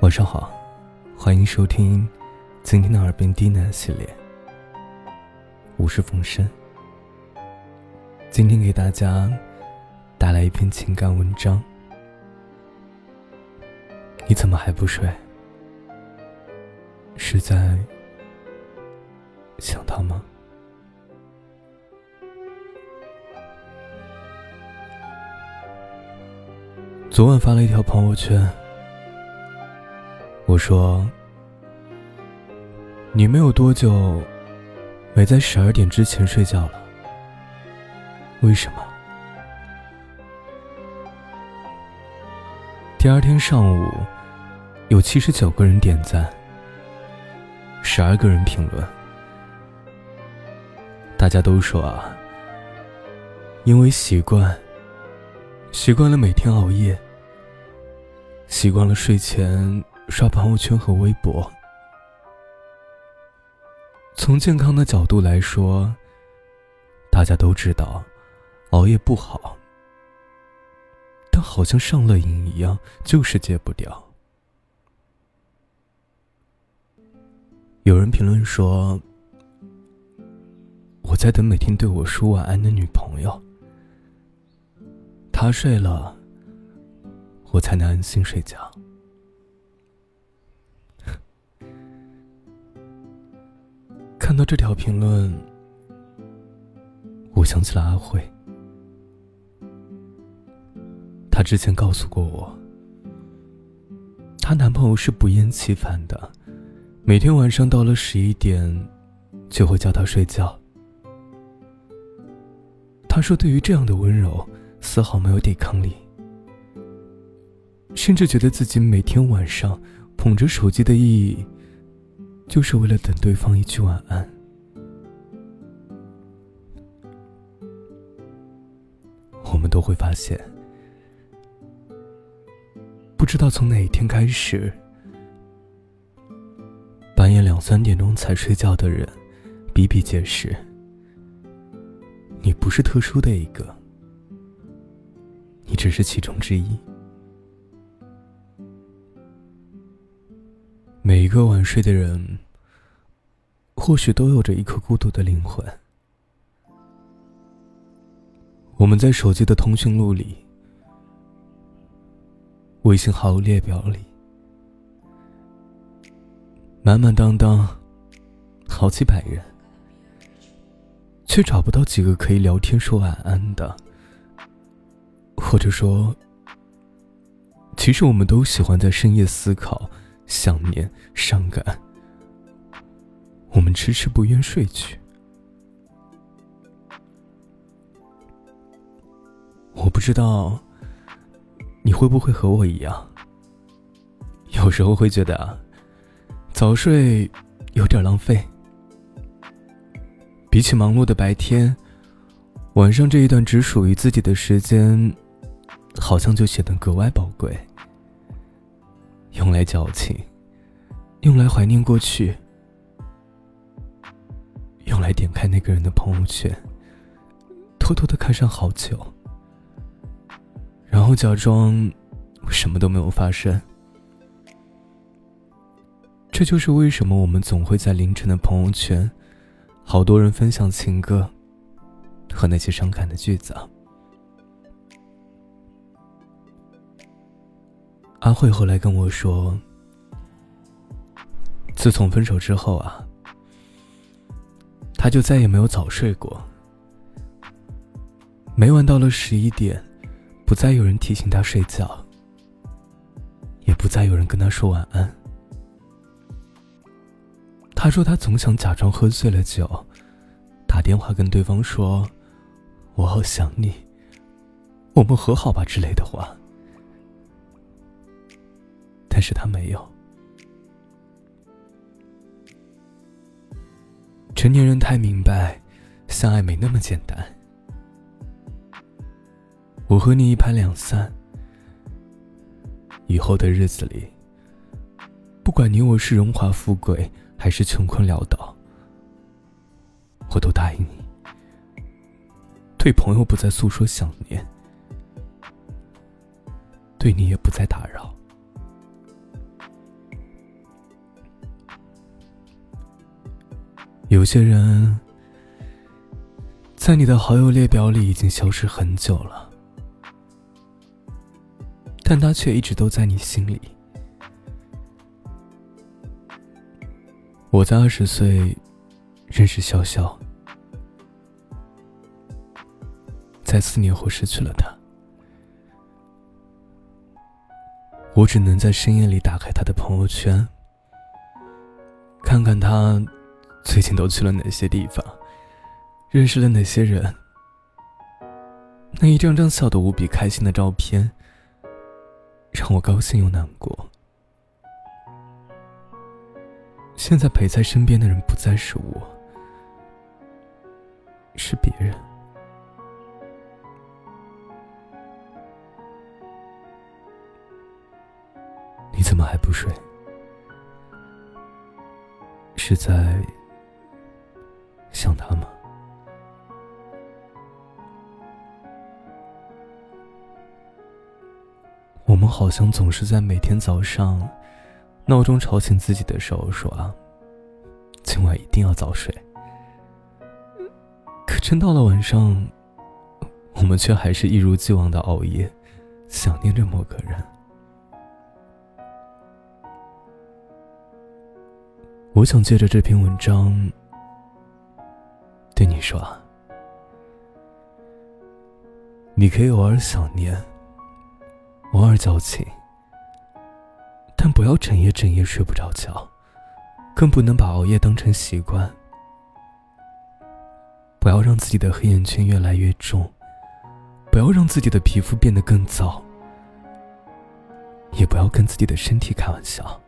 晚上好，欢迎收听今天的耳边低喃系列。我是风声，今天给大家带来一篇情感文章。你怎么还不睡？是在想他吗？昨晚发了一条朋友圈，我说：“你没有多久没在十二点之前睡觉了，为什么？”第二天上午，有七十九个人点赞，十二个人评论，大家都说啊，因为习惯。习惯了每天熬夜，习惯了睡前刷朋友圈和微博。从健康的角度来说，大家都知道熬夜不好，但好像上了瘾一样，就是戒不掉。有人评论说：“我在等每天对我说晚安的女朋友。”他睡了，我才能安心睡觉。看到这条评论，我想起了阿慧。她之前告诉过我，她男朋友是不厌其烦的，每天晚上到了十一点，就会叫她睡觉。她说：“对于这样的温柔。”丝毫没有抵抗力，甚至觉得自己每天晚上捧着手机的意义，就是为了等对方一句晚安。我们都会发现，不知道从哪一天开始，半夜两三点钟才睡觉的人比比皆是。你不是特殊的一个。你只是其中之一。一个晚睡的人，或许都有着一颗孤独的灵魂。我们在手机的通讯录里、微信好友列表里，满满当当，好几百人，却找不到几个可以聊天说晚安的。或者说，其实我们都喜欢在深夜思考、想念、伤感，我们迟迟不愿睡去。我不知道你会不会和我一样，有时候会觉得早睡有点浪费，比起忙碌的白天，晚上这一段只属于自己的时间。好像就显得格外宝贵，用来矫情，用来怀念过去，用来点开那个人的朋友圈，偷偷的看上好久，然后假装什么都没有发生。这就是为什么我们总会在凌晨的朋友圈，好多人分享情歌和那些伤感的句子。阿慧后来跟我说，自从分手之后啊，他就再也没有早睡过。每晚到了十一点，不再有人提醒他睡觉，也不再有人跟他说晚安。他说他总想假装喝醉了酒，打电话跟对方说：“我好想你，我们和好吧”之类的话。但是他没有。成年人太明白，相爱没那么简单。我和你一拍两散，以后的日子里，不管你我是荣华富贵还是穷困潦倒，我都答应你，对朋友不再诉说想念，对你也不再打扰。有些人，在你的好友列表里已经消失很久了，但他却一直都在你心里。我在二十岁认识潇潇，在四年后失去了他。我只能在深夜里打开他的朋友圈，看看他。最近都去了哪些地方？认识了哪些人？那一张张笑得无比开心的照片，让我高兴又难过。现在陪在身边的人不再是我，是别人。你怎么还不睡？是在？想他吗？我们好像总是在每天早上，闹钟吵醒自己的时候说啊，今晚一定要早睡。可真到了晚上，我们却还是一如既往的熬夜，想念着某个人。我想借着这篇文章。对你说，你可以偶尔想念，偶尔矫情，但不要整夜整夜睡不着觉，更不能把熬夜当成习惯。不要让自己的黑眼圈越来越重，不要让自己的皮肤变得更糟，也不要跟自己的身体开玩笑。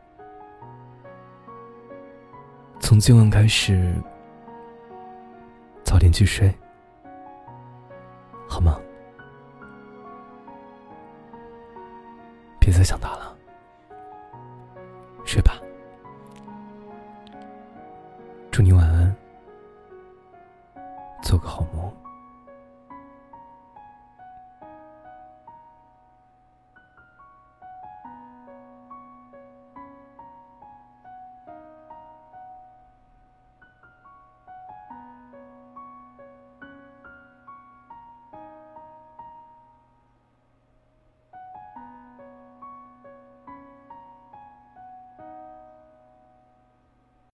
从今晚开始。早点去睡好吗？别再想他了睡吧。祝你晚安。